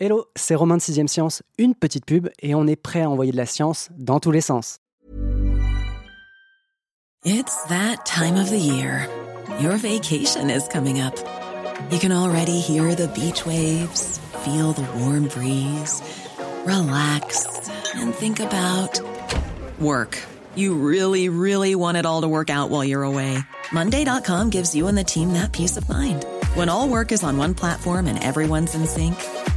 Hello, c'est Romain de 6ème Science, une petite pub et on est prêt à envoyer de la science dans tous les sens. It's that time of the year. Your vacation is coming up. You can already hear the beach waves, feel the warm breeze, relax and think about work. You really, really want it all to work out while you're away. Monday.com gives you and the team that peace of mind. When all work is on one platform and everyone's in sync,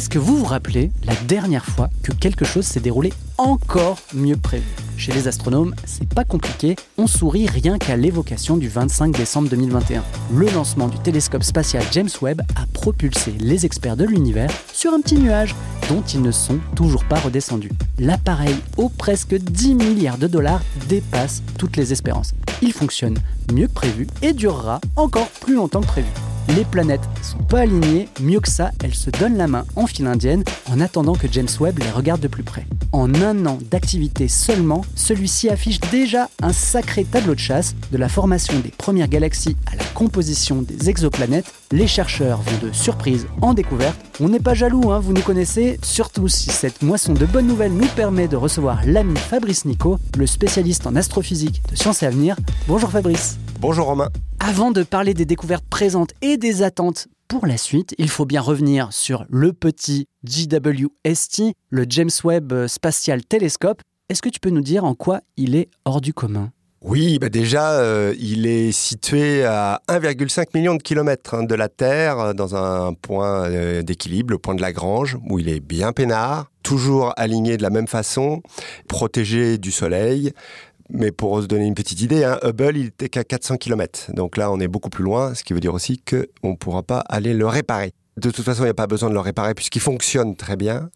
Est-ce que vous vous rappelez la dernière fois que quelque chose s'est déroulé encore mieux prévu? Chez les astronomes, c'est pas compliqué, on sourit rien qu'à l'évocation du 25 décembre 2021. Le lancement du télescope spatial James Webb a propulsé les experts de l'univers sur un petit nuage dont ils ne sont toujours pas redescendus. L'appareil, aux presque 10 milliards de dollars, dépasse toutes les espérances. Il fonctionne mieux que prévu et durera encore plus longtemps que prévu les planètes sont pas alignées, mieux que ça, elles se donnent la main en file indienne en attendant que James Webb les regarde de plus près. En un an d'activité seulement, celui-ci affiche déjà un sacré tableau de chasse de la formation des premières galaxies à la composition des exoplanètes. Les chercheurs vont de surprise en découverte. On n'est pas jaloux, hein, vous nous connaissez, surtout si cette moisson de bonnes nouvelles nous permet de recevoir l'ami Fabrice Nico, le spécialiste en astrophysique de Sciences et Avenir. Bonjour Fabrice. Bonjour Romain. Avant de parler des découvertes présentes et des attentes pour la suite, il faut bien revenir sur le petit JWST, le James Webb Spatial Telescope. Est-ce que tu peux nous dire en quoi il est hors du commun? Oui, bah déjà, euh, il est situé à 1,5 million de kilomètres hein, de la Terre, euh, dans un point euh, d'équilibre, le point de Lagrange, où il est bien peinard, toujours aligné de la même façon, protégé du Soleil, mais pour se donner une petite idée, hein, Hubble, il était qu'à 400 km. Donc là, on est beaucoup plus loin, ce qui veut dire aussi qu'on ne pourra pas aller le réparer. De toute façon, il n'y a pas besoin de le réparer puisqu'il fonctionne très bien.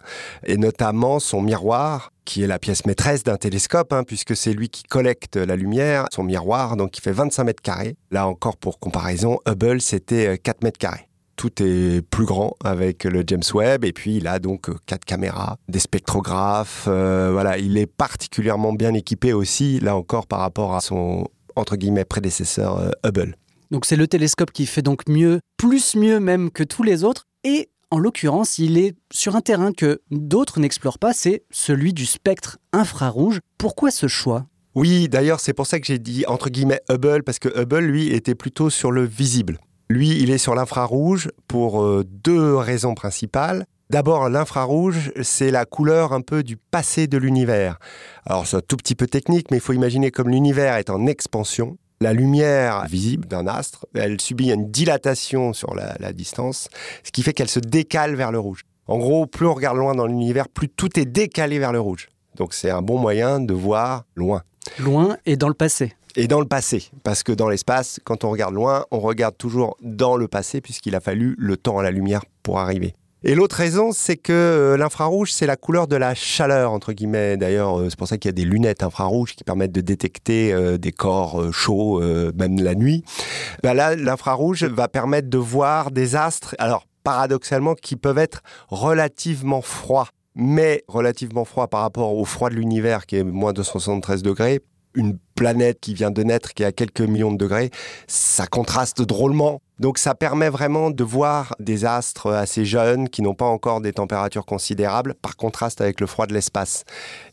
Et notamment son miroir, qui est la pièce maîtresse d'un télescope, hein, puisque c'est lui qui collecte la lumière. Son miroir, donc, il fait 25 mètres carrés. Là encore, pour comparaison, Hubble, c'était 4 euh, mètres carrés tout est plus grand avec le James Webb et puis il a donc euh, quatre caméras, des spectrographes. Euh, voilà, il est particulièrement bien équipé aussi, là encore par rapport à son entre guillemets prédécesseur euh, Hubble. Donc c'est le télescope qui fait donc mieux, plus mieux même que tous les autres et en l'occurrence, il est sur un terrain que d'autres n'explorent pas, c'est celui du spectre infrarouge. Pourquoi ce choix? Oui, d'ailleurs, c'est pour ça que j'ai dit entre guillemets Hubble, parce que Hubble, lui, était plutôt sur le visible. Lui, il est sur l'infrarouge pour euh, deux raisons principales. D'abord, l'infrarouge, c'est la couleur un peu du passé de l'univers. Alors, c'est un tout petit peu technique, mais il faut imaginer comme l'univers est en expansion. La lumière visible d'un astre, elle subit une dilatation sur la, la distance, ce qui fait qu'elle se décale vers le rouge. En gros, plus on regarde loin dans l'univers, plus tout est décalé vers le rouge. Donc c'est un bon moyen de voir loin. Loin et dans le passé et dans le passé. Parce que dans l'espace, quand on regarde loin, on regarde toujours dans le passé, puisqu'il a fallu le temps à la lumière pour arriver. Et l'autre raison, c'est que euh, l'infrarouge, c'est la couleur de la chaleur, entre guillemets. D'ailleurs, euh, c'est pour ça qu'il y a des lunettes infrarouges qui permettent de détecter euh, des corps chauds, même la nuit. Ben là, l'infrarouge va permettre de voir des astres, alors paradoxalement, qui peuvent être relativement froids mais relativement froids par rapport au froid de l'univers qui est moins de 273 degrés une planète qui vient de naître, qui est à quelques millions de degrés, ça contraste drôlement. Donc ça permet vraiment de voir des astres assez jeunes qui n'ont pas encore des températures considérables, par contraste avec le froid de l'espace.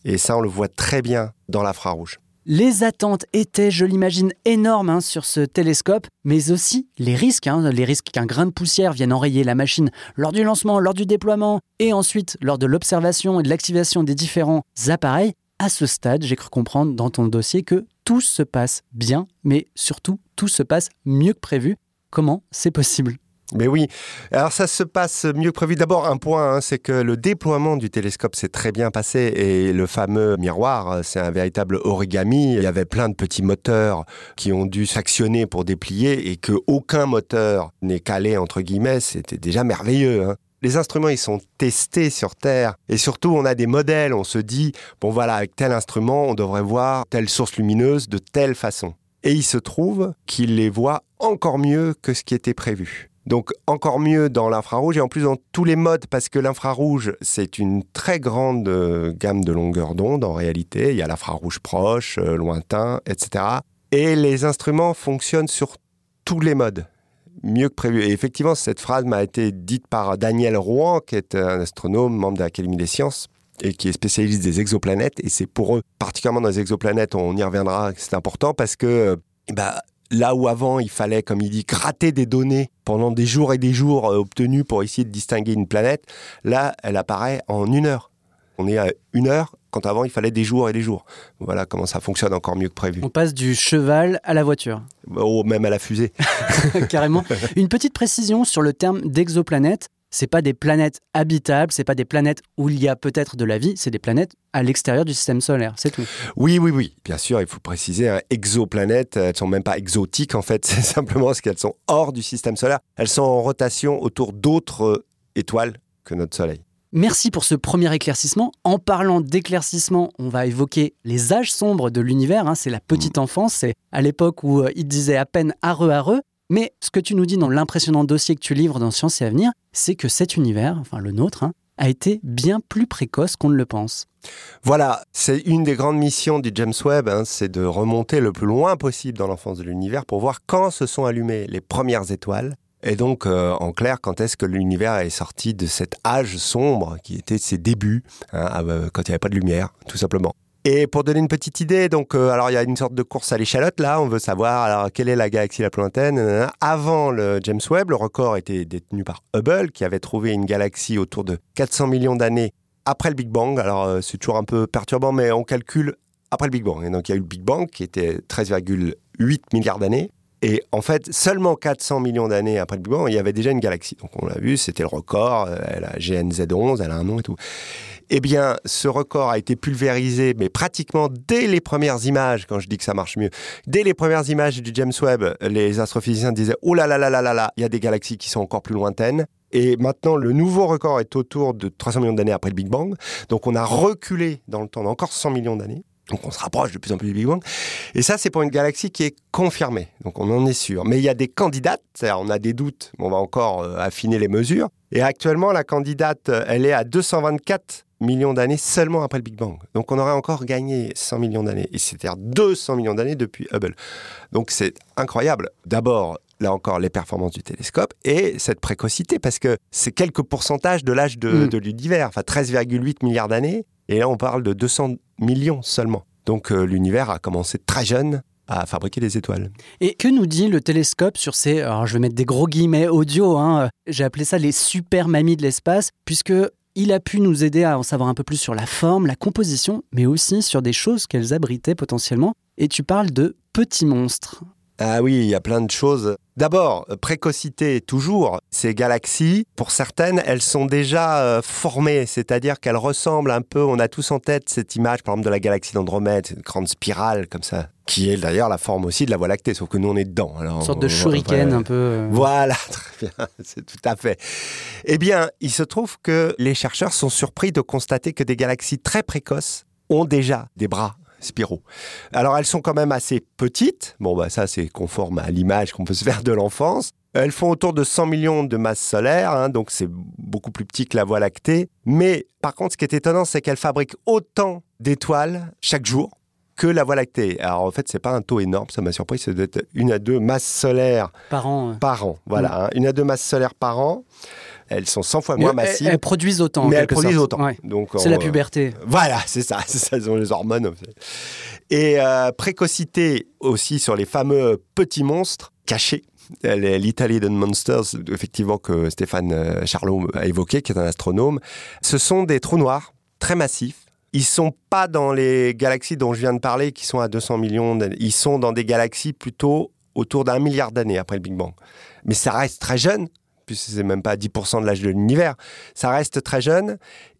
Et ça, on le voit très bien dans l'infrarouge. Les attentes étaient, je l'imagine, énormes hein, sur ce télescope, mais aussi les risques, hein, les risques qu'un grain de poussière vienne enrayer la machine lors du lancement, lors du déploiement, et ensuite lors de l'observation et de l'activation des différents appareils à ce stade, j'ai cru comprendre dans ton dossier que tout se passe bien, mais surtout tout se passe mieux que prévu. Comment c'est possible? Mais oui, alors ça se passe mieux que prévu. D'abord, un point, hein, c'est que le déploiement du télescope s'est très bien passé et le fameux miroir, c'est un véritable origami. Il y avait plein de petits moteurs qui ont dû s'actionner pour déplier et que aucun moteur n'est calé entre guillemets. C'était déjà merveilleux. Hein. Les instruments, ils sont testés sur Terre. Et surtout, on a des modèles. On se dit, bon voilà, avec tel instrument, on devrait voir telle source lumineuse de telle façon. Et il se trouve qu'il les voit encore mieux que ce qui était prévu. Donc encore mieux dans l'infrarouge et en plus dans tous les modes parce que l'infrarouge c'est une très grande euh, gamme de longueur d'onde en réalité. Il y a l'infrarouge proche, euh, lointain, etc. Et les instruments fonctionnent sur tous les modes mieux que prévu. Et effectivement, cette phrase m'a été dite par Daniel Rouen, qui est un astronome, membre de l'Académie des sciences, et qui est spécialiste des exoplanètes. Et c'est pour eux, particulièrement dans les exoplanètes, on y reviendra, c'est important parce que bah, là où avant il fallait, comme il dit, gratter des données pendant des jours et des jours euh, obtenues pour essayer de distinguer une planète, là, elle apparaît en une heure. On est à une heure, quand avant il fallait des jours et des jours. Voilà comment ça fonctionne encore mieux que prévu. On passe du cheval à la voiture. Oh, même à la fusée. Carrément. Une petite précision sur le terme d'exoplanète c'est pas des planètes habitables, c'est pas des planètes où il y a peut-être de la vie, c'est des planètes à l'extérieur du système solaire, c'est tout. Oui, oui, oui. Bien sûr, il faut préciser, hein, exoplanètes, elles sont même pas exotiques en fait, c'est simplement parce qu'elles sont hors du système solaire. Elles sont en rotation autour d'autres euh, étoiles que notre Soleil. Merci pour ce premier éclaircissement. En parlant d'éclaircissement, on va évoquer les âges sombres de l'univers. Hein. c'est la petite mm. enfance. C'est à l'époque où euh, il disait à peine areux areux. Mais ce que tu nous dis dans l'impressionnant dossier que tu livres dans Science et Avenir, c'est que cet univers, enfin le nôtre, hein, a été bien plus précoce qu'on ne le pense. Voilà, c'est une des grandes missions du James Webb, hein, c'est de remonter le plus loin possible dans l'enfance de l'univers pour voir quand se sont allumées les premières étoiles. Et donc, euh, en clair, quand est-ce que l'univers est sorti de cet âge sombre qui était ses débuts, hein, euh, quand il n'y avait pas de lumière, tout simplement. Et pour donner une petite idée, donc, euh, alors il y a une sorte de course à l'échalote là. On veut savoir alors quelle est la galaxie la plus lointaine. Avant le James Webb, le record était détenu par Hubble, qui avait trouvé une galaxie autour de 400 millions d'années après le Big Bang. Alors c'est toujours un peu perturbant, mais on calcule après le Big Bang. Et donc il y a eu le Big Bang qui était 13,8 milliards d'années. Et en fait, seulement 400 millions d'années après le Big Bang, il y avait déjà une galaxie. Donc on l'a vu, c'était le record. Euh, elle a GNZ11, elle a un nom et tout. Eh bien, ce record a été pulvérisé, mais pratiquement dès les premières images, quand je dis que ça marche mieux, dès les premières images du James Webb, les astrophysiciens disaient Oh là là là là là là, il y a des galaxies qui sont encore plus lointaines. Et maintenant, le nouveau record est autour de 300 millions d'années après le Big Bang. Donc, on a reculé dans le temps d'encore 100 millions d'années. Donc on se rapproche de plus en plus du Big Bang. Et ça, c'est pour une galaxie qui est confirmée. Donc on en est sûr. Mais il y a des candidates, c'est-à-dire on a des doutes, on va encore euh, affiner les mesures. Et actuellement, la candidate, euh, elle est à 224 millions d'années seulement après le Big Bang. Donc on aurait encore gagné 100 millions d'années. Et c'est-à-dire 200 millions d'années depuis Hubble. Donc c'est incroyable. D'abord, là encore, les performances du télescope et cette précocité, parce que c'est quelques pourcentages de l'âge de, mm. de l'univers, enfin 13,8 milliards d'années. Et là, on parle de 200 millions seulement. Donc euh, l'univers a commencé très jeune à fabriquer des étoiles. Et que nous dit le télescope sur ces, alors je vais mettre des gros guillemets audio, hein, j'ai appelé ça les super mamies de l'espace, puisque il a pu nous aider à en savoir un peu plus sur la forme, la composition, mais aussi sur des choses qu'elles abritaient potentiellement. Et tu parles de petits monstres. Ah oui, il y a plein de choses. D'abord, précocité toujours. Ces galaxies, pour certaines, elles sont déjà euh, formées, c'est-à-dire qu'elles ressemblent un peu, on a tous en tête cette image, par exemple, de la galaxie d'Andromède, une grande spirale comme ça, qui est d'ailleurs la forme aussi de la Voie lactée, sauf que nous on est dedans. une sorte de shuriken un peu. Euh. Voilà, très bien, c'est tout à fait. Eh bien, il se trouve que les chercheurs sont surpris de constater que des galaxies très précoces ont déjà des bras spiraux. Alors elles sont quand même assez petites. Bon, bah ça c'est conforme à l'image qu'on peut se faire de l'enfance. Elles font autour de 100 millions de masses solaires, hein, donc c'est beaucoup plus petit que la Voie lactée. Mais par contre, ce qui est étonnant, c'est qu'elles fabriquent autant d'étoiles chaque jour que la Voie lactée. Alors en fait, c'est pas un taux énorme, ça m'a surpris, ça doit être une à deux masses solaires par an. Par an, voilà, mm. hein, une à deux masses solaires par an elles sont 100 fois moins massives. Elles, produisent autant. Mais elles produisent autant. c'est la puberté. Voilà, c'est ça, c'est ça, elles ont les hormones. Et euh, précocité aussi sur les fameux petits monstres cachés. L'Italy Monsters, effectivement, que Stéphane euh, Charlot a évoqué, qui est un astronome. Ce sont des trous noirs très massifs. Ils sont pas dans les galaxies dont je viens de parler, qui sont à 200 millions. Ils sont dans des galaxies plutôt autour d'un milliard d'années après le Big Bang. Mais ça reste très jeune c'est même pas 10% de l'âge de l'univers. Ça reste très jeune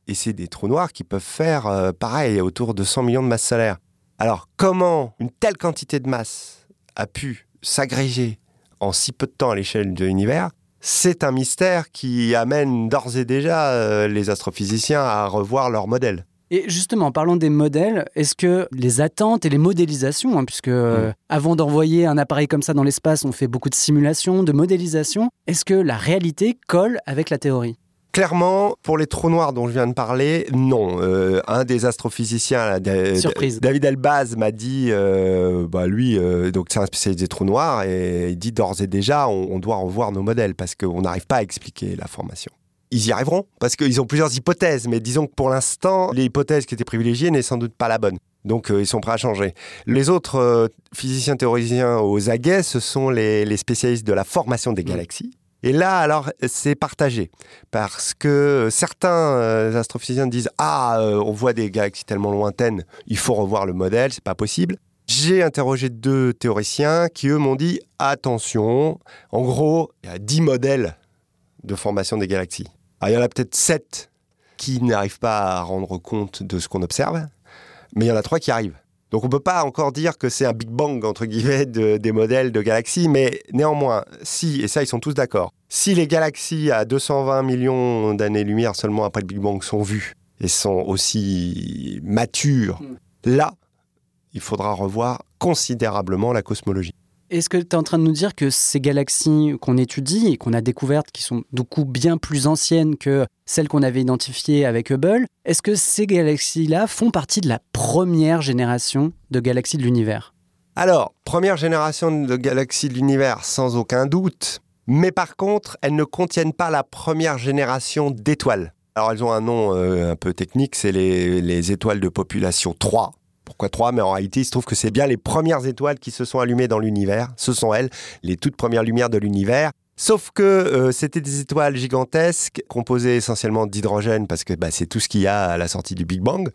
et c'est des trous noirs qui peuvent faire euh, pareil, autour de 100 millions de masses solaires. Alors, comment une telle quantité de masse a pu s'agréger en si peu de temps à l'échelle de l'univers? C'est un mystère qui amène d'ores et déjà euh, les astrophysiciens à revoir leur modèle. Et justement, en parlant des modèles, est-ce que les attentes et les modélisations, hein, puisque euh, avant d'envoyer un appareil comme ça dans l'espace, on fait beaucoup de simulations, de modélisation, est-ce que la réalité colle avec la théorie? Clairement, pour les trous noirs dont je viens de parler, non. Euh, un des astrophysiciens, David Elbaz, m'a dit, euh, bah lui, euh, donc c'est un spécialiste des trous noirs, et il dit d'ores et déjà, on, doit revoir nos modèles parce qu'on n'arrive pas à expliquer la formation. Ils y arriveront parce qu'ils ont plusieurs hypothèses, mais disons que pour l'instant, l'hypothèse qui était privilégiée n'est sans doute pas la bonne. Donc ils sont prêts à changer. Les autres physiciens théoriciens aux aguets, ce sont les spécialistes de la formation des galaxies et là, alors, c'est partagé. Parce que certains euh, astrophysiciens disent Ah, euh, on voit des galaxies tellement lointaines, il faut revoir le modèle, c'est pas possible. J'ai interrogé deux théoriciens qui, eux, m'ont dit Attention, en gros, il y a 10 modèles de formation des galaxies. Il y en a peut-être 7 qui n'arrivent pas à rendre compte de ce qu'on observe, mais il y en a 3 qui arrivent. Donc on ne peut pas encore dire que c'est un Big Bang, entre guillemets, des modèles de galaxies, mais néanmoins, si, et ça ils sont tous d'accord, si les galaxies à 220 millions d'années-lumière seulement après le Big Bang sont vues et sont aussi matures, hmm. là, il faudra revoir considérablement la cosmologie. Est-ce que tu es en train de nous dire que ces galaxies qu'on étudie et qu'on a découvertes, qui sont du coup bien plus anciennes que celles qu'on avait identifiées avec Hubble, est-ce que ces galaxies-là font partie de la première génération de galaxies de l'univers? Alors, première génération de galaxies de l'univers, sans aucun doute. Mais par contre, elles ne contiennent pas la première génération d'étoiles. Alors elles ont un nom euh, un peu technique, c'est les, les étoiles de population 3 pourquoi trois Mais en réalité, il se trouve que c'est bien les premières étoiles qui se sont allumées dans l'univers. Ce sont elles, les toutes premières lumières de l'univers. Sauf que euh, c'était des étoiles gigantesques, composées essentiellement d'hydrogène, parce que bah, c'est tout ce qu'il y a à la sortie du Big Bang.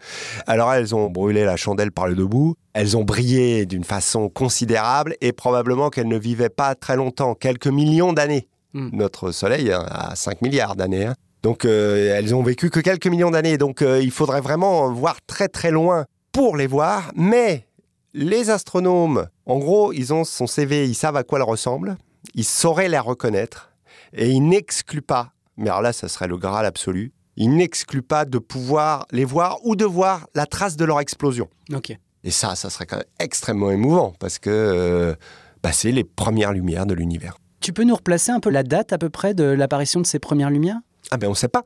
Alors elles ont brûlé la chandelle par le debout, elles ont brillé d'une façon considérable, et probablement qu'elles ne vivaient pas très longtemps, quelques millions d'années. Hmm. Notre Soleil a 5 milliards d'années. Hein. Donc euh, elles ont vécu que quelques millions d'années. Donc euh, il faudrait vraiment voir très très loin pour les voir, mais les astronomes, en gros, ils ont son CV, ils savent à quoi elle ressemble, ils sauraient la reconnaître, et ils n'excluent pas, mais alors là, ça serait le Graal absolu, ils n'excluent pas de pouvoir les voir ou de voir la trace de leur explosion. Ok. Et ça, ça serait quand même extrêmement émouvant, parce que euh, bah, c'est les premières lumières de l'univers. Tu peux nous replacer un peu la date à peu près de l'apparition de ces premières lumières? Ah ben on ne sait pas.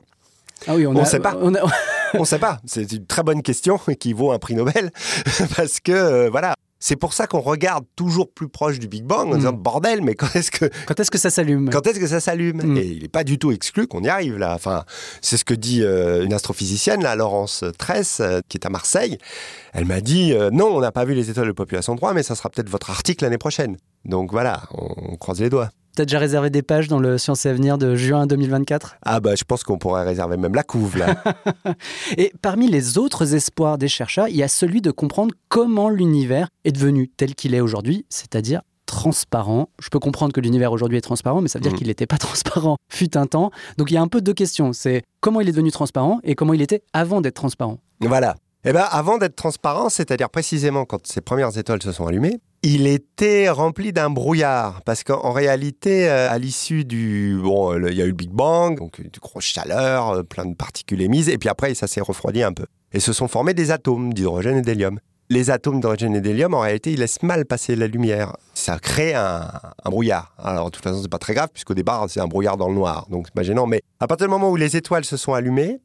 Ah oui, on ne sait pas. On ne sait pas. C'est une très bonne question qui vaut un prix Nobel parce que euh, voilà. C'est pour ça qu'on regarde toujours plus proche du Big Bang en disant mm. bordel, mais quand est-ce que quand est-ce que ça s'allume? Quand est-ce que ça s'allume? Mm. Et il n'est pas du tout exclu qu'on y arrive là. Enfin, c'est ce que dit euh, une astrophysicienne, là, Laurence Tress, euh, qui est à Marseille. Elle m'a dit non, on n'a pas vu les étoiles de population 3, mais ça sera peut-être votre article l'année prochaine. Donc voilà, on croise les doigts. T'as déjà réservé des pages dans le Science et Avenir de juin 2024 Ah bah je pense qu'on pourrait réserver même la couve là. et parmi les autres espoirs des chercheurs, il y a celui de comprendre comment l'univers est devenu tel qu'il est aujourd'hui, c'est-à-dire transparent. Je peux comprendre que l'univers aujourd'hui est transparent, mais ça veut dire mm. qu'il n'était pas transparent fut un temps. Donc il y a un peu deux questions. C'est comment il est devenu transparent et comment il était avant d'être transparent? Voilà. Eh bien, avant d'être transparent, c'est-à-dire précisément quand ces premières étoiles se sont allumées, il était rempli d'un brouillard parce qu'en réalité, euh, à l'issue du bon, il y a eu le Big Bang, donc une grosse chaleur, euh, plein de particules émises, et puis après ça s'est refroidi un peu. Et se sont formés des atomes d'hydrogène et d'hélium. Les atomes d'hydrogène et d'hélium, en réalité, ils laissent mal passer la lumière. Ça crée un, brouillard. Alors, de toute façon, c'est pas très grave, puisqu'au départ, c'est un brouillard dans le noir. Donc, c'est pas gênant. Mais à partir du moment où les étoiles se sont allumées,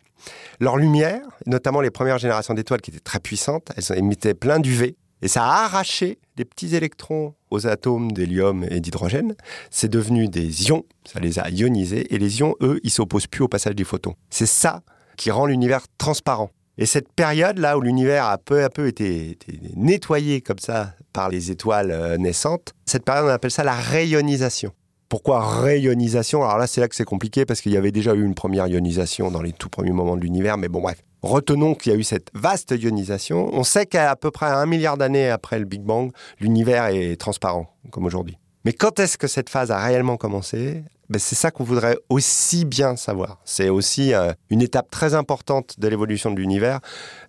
leur lumière, notamment les premières générations d'étoiles qui étaient très puissantes, elles émettaient plein d'UV. Et ça a arraché des petits électrons aux atomes d'hélium et d'hydrogène. C'est devenu des ions, ça les a ionisés. Et les ions, eux, ils s'opposent plus au passage des photons. C'est ça qui rend l'univers transparent. Et cette période-là où l'univers a peu à peu été, nettoyé comme ça par les étoiles euh, naissantes, cette période, on appelle ça la rayonisation. Pourquoi rayonisation Alors là, c'est là que c'est compliqué parce qu'il y avait déjà eu une première ionisation dans les tout premiers moments de l'univers, mais bon, bref. Retenons qu'il y a eu cette vaste ionisation. On sait qu'à peu près un milliard d'années après le Big Bang, l'univers est transparent, comme aujourd'hui. Mais quand est-ce que cette phase a réellement commencé? Ben, C'est ça qu'on voudrait aussi bien savoir. C'est aussi euh, une étape très importante de l'évolution de l'univers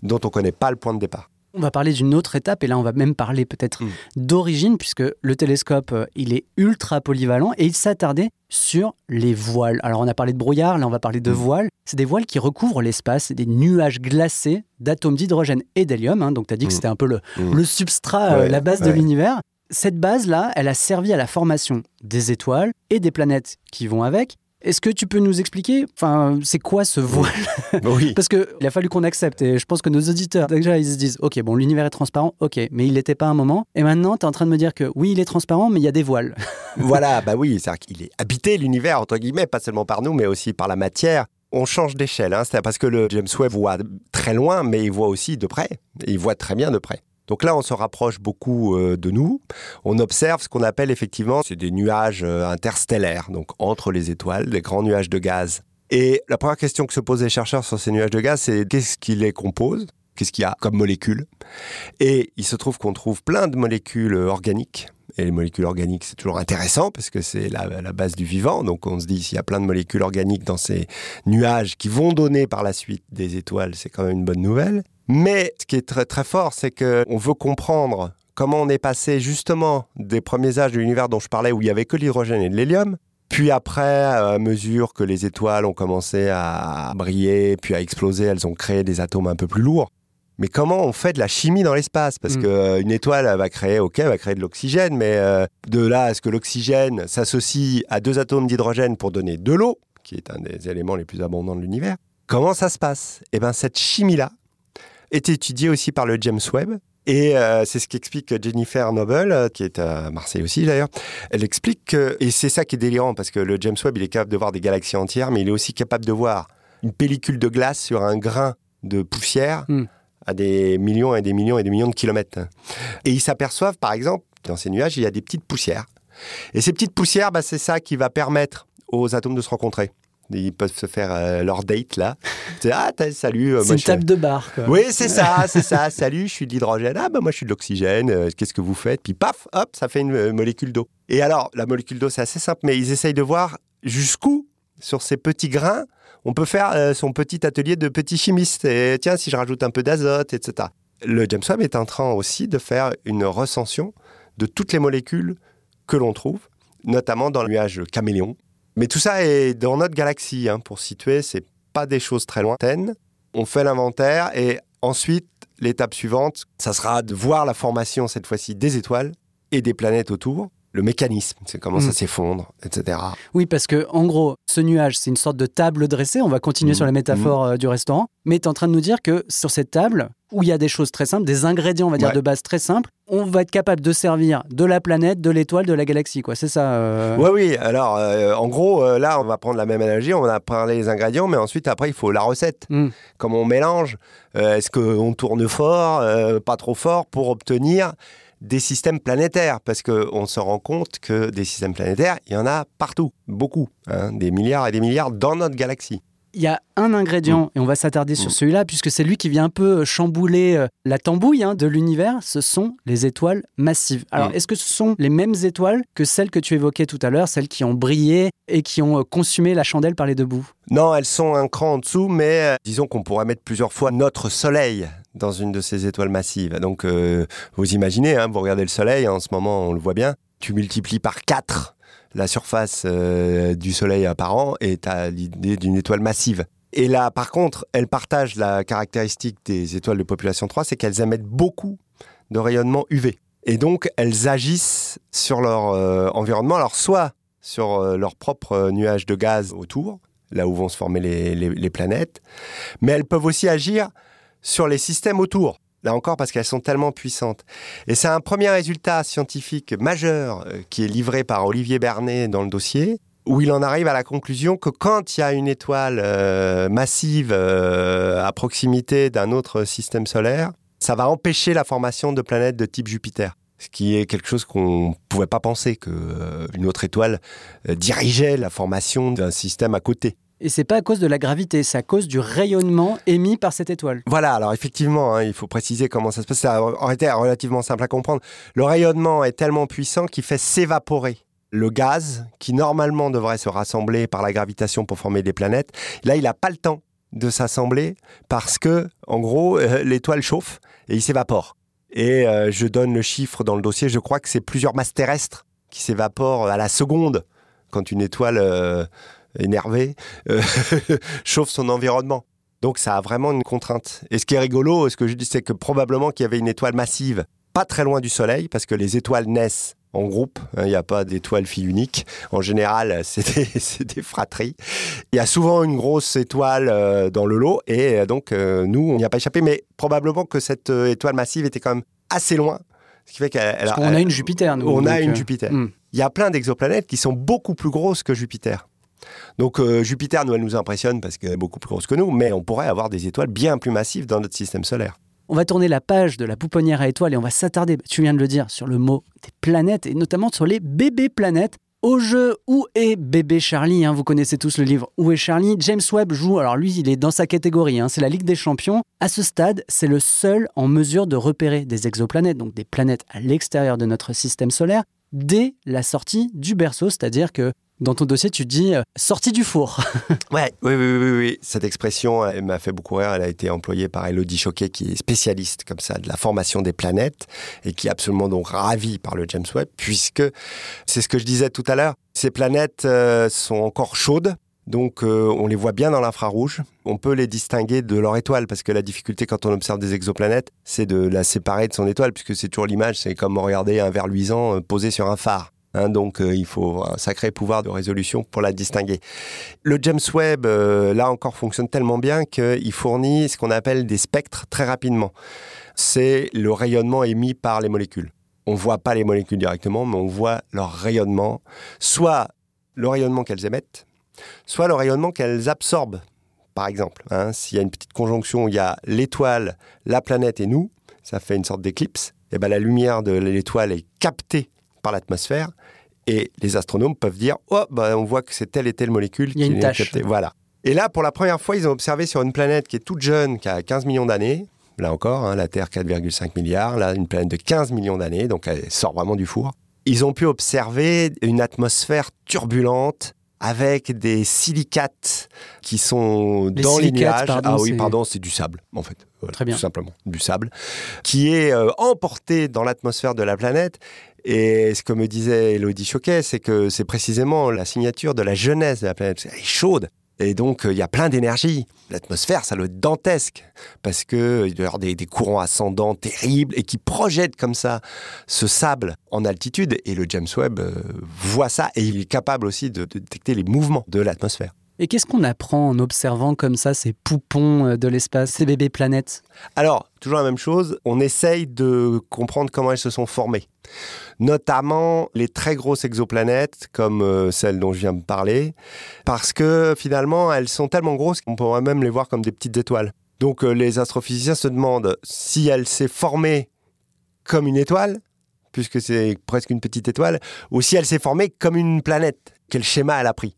dont on ne connaît pas le point de départ. On va parler d'une autre étape, et là on va même parler peut-être Mm. d'origine, puisque le télescope, euh, il est ultra polyvalent, et il s'attardait sur les voiles. Alors on a parlé de brouillard, là on va parler de Mm. voiles. C'est des voiles qui recouvrent l'espace, des nuages glacés d'atomes d'hydrogène et d'hélium. hein. donc tu as dit que Mm. c'était un peu le, le substrat, euh, la base de l'univers. Cette base-là, elle a servi à la formation des étoiles et des planètes qui vont avec. Est-ce que tu peux nous expliquer, enfin, c'est quoi ce voile? Oui. Parce qu'il a fallu qu'on accepte, et je pense que nos auditeurs, déjà, ils se disent, ok, bon, l'univers est transparent, ok, mais il n'était pas un moment. Et maintenant, tu es en train de me dire que oui, il est transparent, mais il y a des voiles. voilà, bah oui, c'est-à-dire qu'il est habité l'univers, entre guillemets, pas seulement par nous, mais aussi par la matière. On change d'échelle, hein, c'est parce que le James Webb voit très loin, mais il voit aussi de près. Et il voit très bien de près. Donc là, on se rapproche beaucoup euh, de nous. On observe ce qu'on appelle effectivement, c'est des nuages euh, interstellaires, donc entre les étoiles, des grands nuages de gaz. Et la première question que se posent les chercheurs sur ces nuages de gaz, c'est qu'est-ce qui les compose? Qu'est-ce qu'il y a comme molécules? Et il se trouve qu'on trouve plein de molécules euh, organiques. Et les molécules organiques, c'est toujours intéressant parce que c'est la, la base du vivant. Donc on se dit, s'il y a plein de molécules organiques dans ces nuages qui vont donner par la suite des étoiles, c'est quand même une bonne nouvelle. Mais ce qui est très très fort, c'est qu'on veut comprendre comment on est passé justement des premiers âges de l'univers dont je parlais où il y avait que l'hydrogène et de l'hélium. Puis après, à mesure que les étoiles ont commencé à briller, puis à exploser, elles ont créé des atomes un peu plus lourds. Mais comment on fait de la chimie dans l'espace? Parce Mm. qu'une étoile, elle va créer, ok, elle va créer de l'oxygène, mais euh, de là à ce que l'oxygène s'associe à deux atomes d'hydrogène pour donner de l'eau, qui est un des éléments les plus abondants de l'univers, comment ça se passe? Eh bien, cette chimie-là est étudiée aussi par le James Webb. Et euh, c'est ce qu'explique Jennifer Noble, euh, qui est à Marseille aussi d'ailleurs. Elle explique que, et c'est ça qui est délirant, parce que le James Webb, il est capable de voir des galaxies entières, mais il est aussi capable de voir une pellicule de glace sur un grain de poussière Hmm. à des millions et des millions et des millions de kilomètres. Et ils s'aperçoivent, par exemple, dans ces nuages, il y a des petites poussières. Et ces petites poussières, bah, c'est ça qui va permettre aux atomes de se rencontrer. Ils peuvent se faire euh, leur date là. Ah salut. euh, C'est une je- table de bar, quoi. oui, c'est ça, c'est ça. Salut, je suis de l'hydrogène. Ah, bah moi, je suis de l'oxygène. Euh, Qu'est-ce que vous faites? Puis paf, hop, ça fait une molécule d'eau. Et alors, la molécule d'eau, c'est assez simple, mais ils essayent de voir jusqu'où, sur ces petits grains, on peut faire son petit atelier de petit chimiste. Et tiens, si je rajoute un peu d'azote, etc. Le James Webb est en train aussi de faire une recension de toutes les molécules que l'on trouve, notamment dans le nuage caméléon. Mais tout ça est dans notre galaxie, hein, pour situer, c'est pas des choses très lointaines. On fait l'inventaire et ensuite, l'étape suivante, ça sera de voir la formation, cette fois-ci, des étoiles et des planètes autour. Le mécanisme, c'est comment ça Mm. s'effondre, etc. Oui, parce que en gros, ce nuage, c'est une sorte de table dressée. On va continuer Mhm. sur la métaphore euh, du restaurant. Mais tu es en train de nous dire que sur cette table, où il y a des choses très simples, des ingrédients, on va dire, Ouais. de base très simples, on va être capable de servir de la planète, de l'étoile, de la galaxie. quoi. C'est ça euh, Oui, oui. Alors, euh, en gros, euh, là, on va prendre la même analogie. On a parlé les ingrédients, mais ensuite, après, il faut la recette. Mm. Comment on mélange Est-ce qu'on tourne fort, pas trop fort, pour obtenir des systèmes planétaires? Parce qu'on se rend compte que des systèmes planétaires, il y en a partout, beaucoup, hein, des milliards et des milliards dans notre galaxie. Il y a un ingrédient, et on va s'attarder sur Mm. celui-là, puisque c'est lui qui vient un peu chambouler euh, la tambouille hein, de l'univers, ce sont les étoiles massives. Alors, Mm. est-ce que ce sont les mêmes étoiles que celles que tu évoquais tout à l'heure, celles qui ont brillé et qui ont euh, consumé la chandelle par les deux bouts? Non, elles sont un cran en dessous, mais euh, disons qu'on pourrait mettre plusieurs fois notre Soleil dans une de ces étoiles massives. Donc, euh, vous imaginez, hein, vous regardez le Soleil, en ce moment, on le voit bien, tu multiplies par 4 la surface euh, du Soleil apparent et tu as l'idée d'une étoile massive. Et là, par contre, elles partagent la caractéristique des étoiles de population 3, c'est qu'elles émettent beaucoup de rayonnement UV. Et donc, elles agissent sur leur euh, environnement, alors soit sur euh, leur propre euh, nuage de gaz autour, là où vont se former les planètes, mais elles peuvent aussi agir sur les systèmes autour. Là encore, parce qu'elles sont tellement puissantes. Et c'est un premier résultat scientifique majeur euh, qui est livré par Olivier Bernet dans le dossier, où il en arrive à la conclusion que quand il y a une étoile euh, massive euh, à proximité d'un autre système solaire, ça va empêcher la formation de planètes de type Jupiter. Ce qui est quelque chose qu'on ne pouvait pas penser, qu'une autre étoile dirigeait la formation d'un système à côté. Et c'est pas à cause de la gravité, c'est à cause du rayonnement émis par cette étoile. Voilà, alors effectivement, hein, il faut préciser comment ça se passe. Ça aurait été relativement simple à comprendre. Le rayonnement est tellement puissant qu'il fait s'évaporer le gaz qui normalement devrait se rassembler par la gravitation pour former des planètes. Là, il n'a pas le temps de s'assembler parce que, en gros, euh, l'étoile chauffe et il s'évapore. Et euh, je donne le chiffre dans le dossier, je crois que c'est plusieurs masses terrestres qui s'évaporent à la seconde quand une étoile euh, énervée euh, chauffe son environnement. Donc ça a vraiment une contrainte. Et ce qui est rigolo, ce que je dis, c'est que probablement qu'il y avait une étoile massive pas très loin du Soleil, parce que les étoiles naissent en groupe, hein, il n'y a pas d'étoile fille unique. En général, c'est des, des fratries. Il y a souvent une grosse étoile euh, dans le lot, et euh, donc euh, nous, on n'y a pas échappé, mais probablement que cette étoile massive était quand même assez loin. Ce qui fait qu'elle qu'on a une Jupiter, nous. on a une Jupiter. hmm. Il y a plein d'exoplanètes qui sont beaucoup plus grosses que Jupiter. Donc euh, Jupiter, nous, elle nous impressionne parce qu'elle est beaucoup plus grosse que nous, mais on pourrait avoir des étoiles bien plus massives dans notre système solaire. On va tourner la page de la pouponnière à étoiles et on va s'attarder, tu viens de le dire, sur le mot des planètes et notamment sur les bébés planètes. Au jeu Où est bébé Charlie hein, Vous connaissez tous le livre Où est Charlie? James Webb joue, alors lui il est dans sa catégorie, hein, c'est la Ligue des Champions. À ce stade, c'est le seul en mesure de repérer des exoplanètes, donc des planètes à l'extérieur de notre système solaire, dès la sortie du berceau, c'est-à-dire que dans ton dossier tu dis euh, sortie du four. Ouais, oui, oui, oui, oui. Cette expression m'a fait beaucoup rire. Elle a été employée par Elodie Choquet, qui est spécialiste comme ça de la formation des planètes et qui est absolument donc ravie par le James Webb, puisque c'est ce que je disais tout à l'heure. Ces planètes euh, sont encore chaudes. Donc euh, on les voit bien dans l'infrarouge. On peut les distinguer de leur étoile parce que la difficulté quand on observe des exoplanètes, c'est de la séparer de son étoile puisque c'est toujours l'image, c'est comme regarder un verre luisant euh, posé sur un phare. Hein, donc euh, il faut un sacré pouvoir de résolution pour la distinguer. Le James Webb, euh, là encore, fonctionne tellement bien qu'il fournit ce qu'on appelle des spectres très rapidement. C'est le rayonnement émis par les molécules. On ne voit pas les molécules directement, mais on voit leur rayonnement, soit le rayonnement qu'elles émettent, soit le rayonnement qu'elles absorbent. Par exemple, hein, s'il y a une petite conjonction où il y a l'étoile, la planète et nous, ça fait une sorte d'éclipse, et ben la lumière de l'étoile est captée par l'atmosphère et les astronomes peuvent dire oh bah, on voit que c'est telle et telle molécule Il y a qui une est captée. Voilà. Et là, pour la première fois, ils ont observé sur une planète qui est toute jeune, qui a 15 millions d'années. Là encore, hein, la Terre 4,5 milliards. Là, une planète de 15 millions d'années, donc elle sort vraiment du four. Ils ont pu observer une atmosphère turbulente avec des silicates qui sont Les dans les nuages. pardon, ah oui, pardon, c'est du sable, en fait. Voilà, Très bien. Tout simplement, du sable, qui est euh, emporté dans l'atmosphère de la planète. Et ce que me disait Elodie Choquet, c'est que c'est précisément la signature de la jeunesse de la planète. Elle est chaude. Et donc, euh, il y a plein d'énergie. L'atmosphère, ça être dantesque. Parce qu'il doit y avoir des, des courants ascendants terribles et qui projettent comme ça ce sable en altitude. Et le James Webb euh, voit ça et il est capable aussi de détecter les mouvements de l'atmosphère. Et qu'est-ce qu'on apprend en observant comme ça ces poupons euh, de l'espace, ces bébés planètes? Alors, toujours la même chose, on essaye de comprendre comment elles se sont formées. Notamment les très grosses exoplanètes, comme euh, celle dont je viens de parler, parce que finalement, elles sont tellement grosses qu'on pourrait même les voir comme des petites étoiles. Donc, euh, les astrophysiciens se demandent si elle s'est formée comme une étoile, puisque c'est presque une petite étoile, ou si elle s'est formée comme une planète. Quel schéma elle a pris?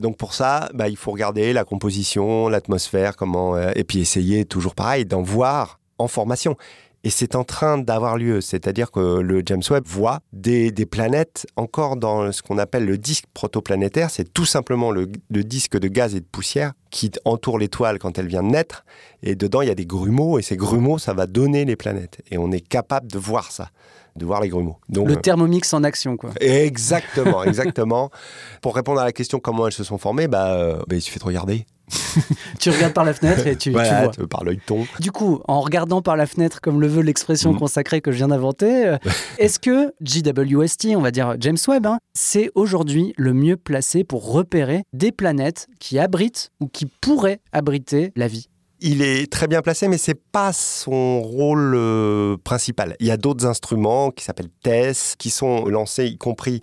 Donc pour ça, bah, il faut regarder la composition, l'atmosphère, comment, euh, et puis essayer toujours pareil d'en voir en formation. Et c'est en train d'avoir lieu, c'est-à-dire que le James Webb voit des, des planètes encore dans ce qu'on appelle le disque protoplanétaire. C'est tout simplement le, le disque de gaz et de poussière qui entoure l'étoile quand elle vient de naître. Et dedans, il y a des grumeaux, et ces grumeaux, ça va donner les planètes. Et on est capable de voir ça, de voir les grumeaux. Donc, Le euh, thermomix en action, quoi. Exactement, exactement. Pour répondre à la question comment elles se sont formées, bah, euh, bah, il suffit de regarder. Tu regardes par la fenêtre et tu, tu Voilà, vois. tu- par l'œil ton. Du coup, en regardant par la fenêtre, comme le veut l'expression Mhm. consacrée que je viens d'inventer, euh, est-ce que JWST, on va dire James Webb, hein, c'est aujourd'hui le mieux placé pour repérer des planètes qui abritent ou qui pourraient abriter la vie? Il est très bien placé, mais c'est pas son rôle euh, principal. Il y a d'autres instruments qui s'appellent TESS, qui sont lancés, y compris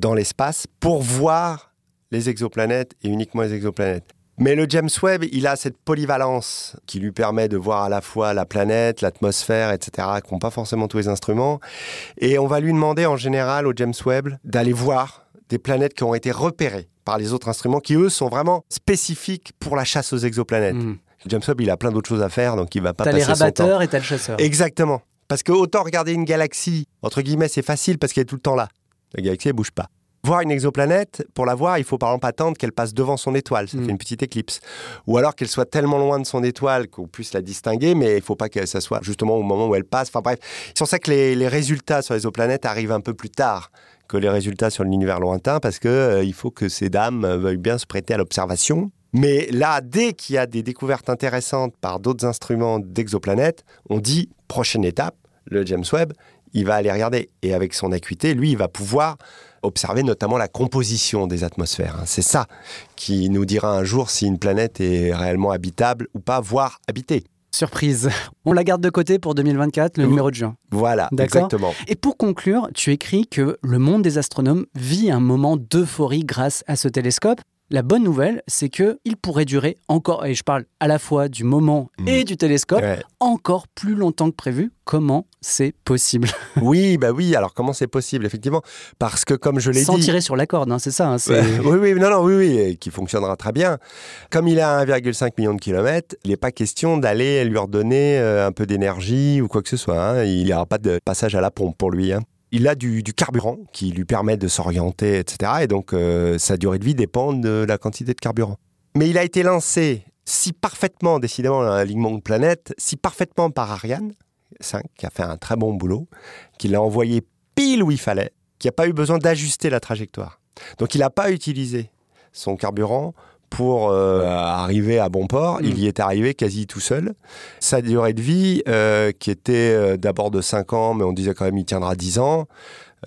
dans l'espace, pour voir les exoplanètes et uniquement les exoplanètes. Mais le James Webb, il a cette polyvalence qui lui permet de voir à la fois la planète, l'atmosphère, etc., qu'ont pas forcément tous les instruments. Et on va lui demander en général au James Webb d'aller voir des planètes qui ont été repérées par les autres instruments, qui eux sont vraiment spécifiques pour la chasse aux exoplanètes. Mhm. James Webb, il a plein d'autres choses à faire, donc il va pas T'as passer les son temps. rabatteurs et t'as le chasseur. Exactement. Parce que autant regarder une galaxie, entre guillemets, c'est facile parce qu'elle est tout le temps là. La galaxie, elle bouge pas. Voir une exoplanète, pour la voir, il faut par exemple attendre qu'elle passe devant son étoile, ça Mm. fait une petite éclipse. Ou alors qu'elle soit tellement loin de son étoile qu'on puisse la distinguer, mais il ne faut pas que ça soit justement au moment où elle passe. Enfin bref, c'est pour ça que les, les résultats sur les exoplanètes arrivent un peu plus tard que les résultats sur l'univers lointain, parce que euh, il faut que ces dames veuillent bien se prêter à l'observation. Mais là, dès qu'il y a des découvertes intéressantes par d'autres instruments d'exoplanètes, on dit prochaine étape, le James Webb, il va aller regarder. Et avec son acuité, lui, il va pouvoir observer notamment la composition des atmosphères. hein. C'est ça qui nous dira un jour si une planète est réellement habitable ou pas, voire habitée. Surprise. On la garde de côté pour 2024, le numéro de juin. Voilà, exactement. Et pour conclure, tu écris que le monde des astronomes vit un moment d'euphorie grâce à ce télescope. La bonne nouvelle, c'est que il pourrait durer encore, et je parle à la fois du moment Mm. et du télescope, Ouais. encore plus longtemps que prévu. Comment c'est possible? Oui, bah oui. Alors comment c'est possible, effectivement? Parce que comme je l'ai Sans dit, tirer sur la corde, hein, c'est ça. hein, oui, oui, non, non, oui, oui, qui fonctionnera très bien. Comme il à 1,5 million de kilomètres, il n'est pas question d'aller lui redonner euh, un peu d'énergie ou quoi que ce soit. hein. Il n'y aura pas de passage à la pompe pour lui. Il a du, carburant qui lui permet de s'orienter, etc. Et donc, euh, sa durée de vie dépend de la quantité de carburant. Mais il a été lancé si parfaitement, décidément, un alignement de planète, si parfaitement par Ariane 5, qui a fait un très bon boulot, qu'il l'a envoyé pile où il fallait, qu'il n'y a pas eu besoin d'ajuster la trajectoire. Donc il n'a pas utilisé son carburant pour euh, arriver à bon port. Mm. Il y est arrivé quasi tout seul. Sa durée de vie, euh, qui était euh, d'abord de 5 ans, mais on disait quand même il tiendra 10 ans,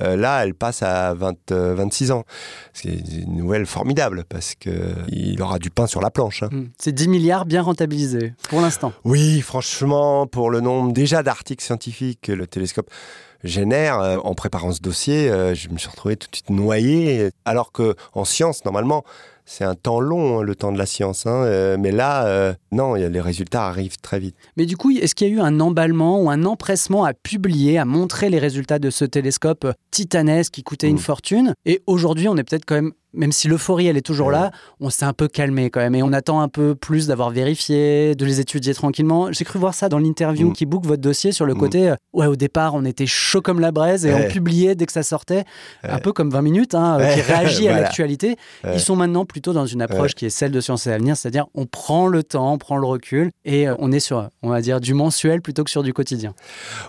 euh, là, elle passe à 20, euh, 26 ans. C'est une nouvelle formidable parce qu'il aura du pain sur la planche. hein. Mm. C'est 10 milliards bien rentabilisés pour l'instant. Oui, franchement, pour le nombre déjà d'articles scientifiques que le télescope génère, en préparant ce dossier, je me suis retrouvé tout de suite noyé. Alors que en science, normalement, c'est un temps long, hein, le temps de la science. hein, euh, mais là, euh, non, y a- les résultats arrivent très vite. Mais du coup, est-ce qu'il y a eu un emballement ou un empressement à publier, à montrer les résultats de ce télescope euh, titanesque qui coûtait une Mm. fortune? Et aujourd'hui, on est peut-être quand même, même si l'euphorie, elle est toujours Ouais. là, on s'est un peu calmé quand même. Et on attend un peu plus d'avoir vérifié, de les étudier tranquillement. J'ai cru voir ça dans l'interview Mm. qui book votre dossier sur le Mm. côté, euh, ouais, au départ, on était chaud comme la braise et on publiait dès que ça sortait, un peu comme 20 minutes, hein, euh, qui réagit à l'actualité. Ils sont maintenant plutôt dans une approche qui est celle de Science et Avenir, c'est-à-dire on prend le temps, on prend le recul et euh, on est sur, on va dire, du mensuel plutôt que sur du quotidien.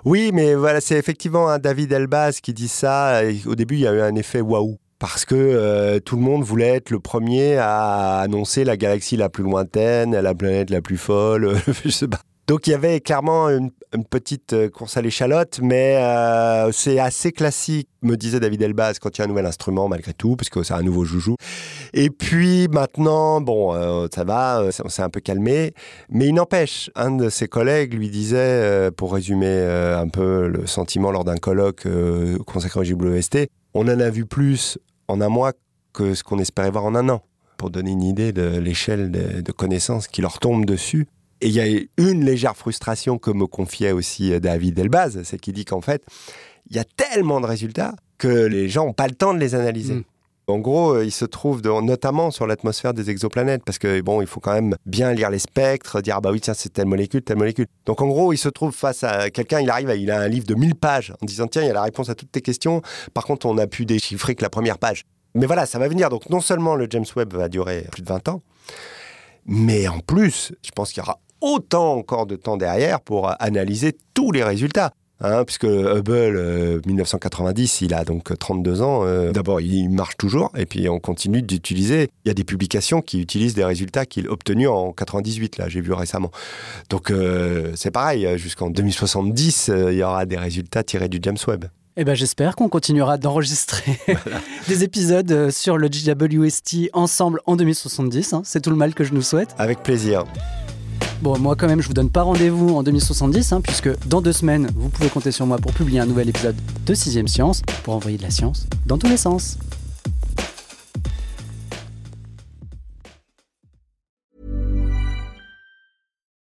Oui, mais voilà, c'est effectivement un David Elbaz qui dit ça. Et au début, il y a eu un effet waouh. Parce que euh, tout le monde voulait être le premier à annoncer la galaxie la plus lointaine, la planète la plus folle, je sais pas. Donc il y avait clairement une, petite euh, course à l'échalote, mais euh, c'est assez classique, me disait David Elbaz, quand il y a un nouvel instrument malgré tout, parce que c'est un nouveau joujou. Et puis maintenant, bon, ça va, on s'est un peu calmé, mais il n'empêche, un de ses collègues lui disait, pour résumer un peu le sentiment lors d'un colloque consacré au JWST, on en a vu plus en un mois que ce qu'on espérait voir en un an, pour donner une idée de l'échelle de, connaissances qui leur tombe dessus. Et il y a une légère frustration que me confiait aussi euh, David Elbaz, c'est qu'il dit qu'en fait, il y a tellement de résultats que les gens n'ont pas le temps de les analyser. Mm. En gros, euh, il se trouve notamment sur l'atmosphère des exoplanètes, parce que bon, il faut quand même bien lire les spectres, dire ah bah oui tiens c'est telle molécule, telle molécule. Donc en gros, il se trouve face à quelqu'un, il arrive, il a un livre de 1000 pages en disant tiens il y a la réponse à toutes tes questions. Par contre, on a pu déchiffrer que la première page. Mais voilà, ça va venir. Donc non seulement le James Webb va durer plus de 20 ans, mais en plus, je pense qu'il y aura autant encore de temps derrière pour analyser tous les résultats. Hein, puisque Hubble, euh, 1990, il a donc 32 ans. euh, D'abord, il marche toujours, et puis on continue d'utiliser. Il y a des publications qui utilisent des résultats qu'il a obtenus en 98, là, j'ai vu récemment. Donc euh, c'est pareil, euh, jusqu'en 2070, euh, il y aura des résultats tirés du James Webb. Eh ben, j'espère qu'on continuera d'enregistrer des épisodes euh, sur le JWST ensemble en 2070. hein. C'est tout le mal que je nous souhaite. Avec plaisir. Bon, moi quand même, je vous donne pas rendez-vous en 2070, hein, puisque dans deux semaines, vous pouvez compter sur moi pour publier un nouvel épisode de Sixième Science, pour envoyer de la science dans tous les sens.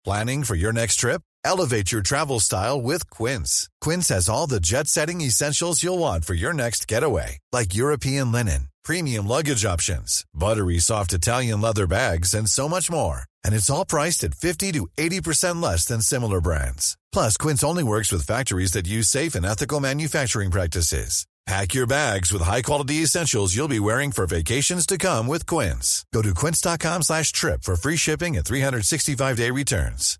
Planning for your next trip? Elevate your travel style with Quince. Quince has all the jet setting essentials you'll want for your next getaway, like European linen, premium luggage options, buttery soft Italian leather bags, and so much more. And it's all priced at 50 to 80% less than similar brands. Plus, Quince only works with factories that use safe and ethical manufacturing practices. Pack your bags with high-quality essentials you'll be wearing for vacations to come with Quince. Go to quince.com/trip for free shipping and 365-day returns.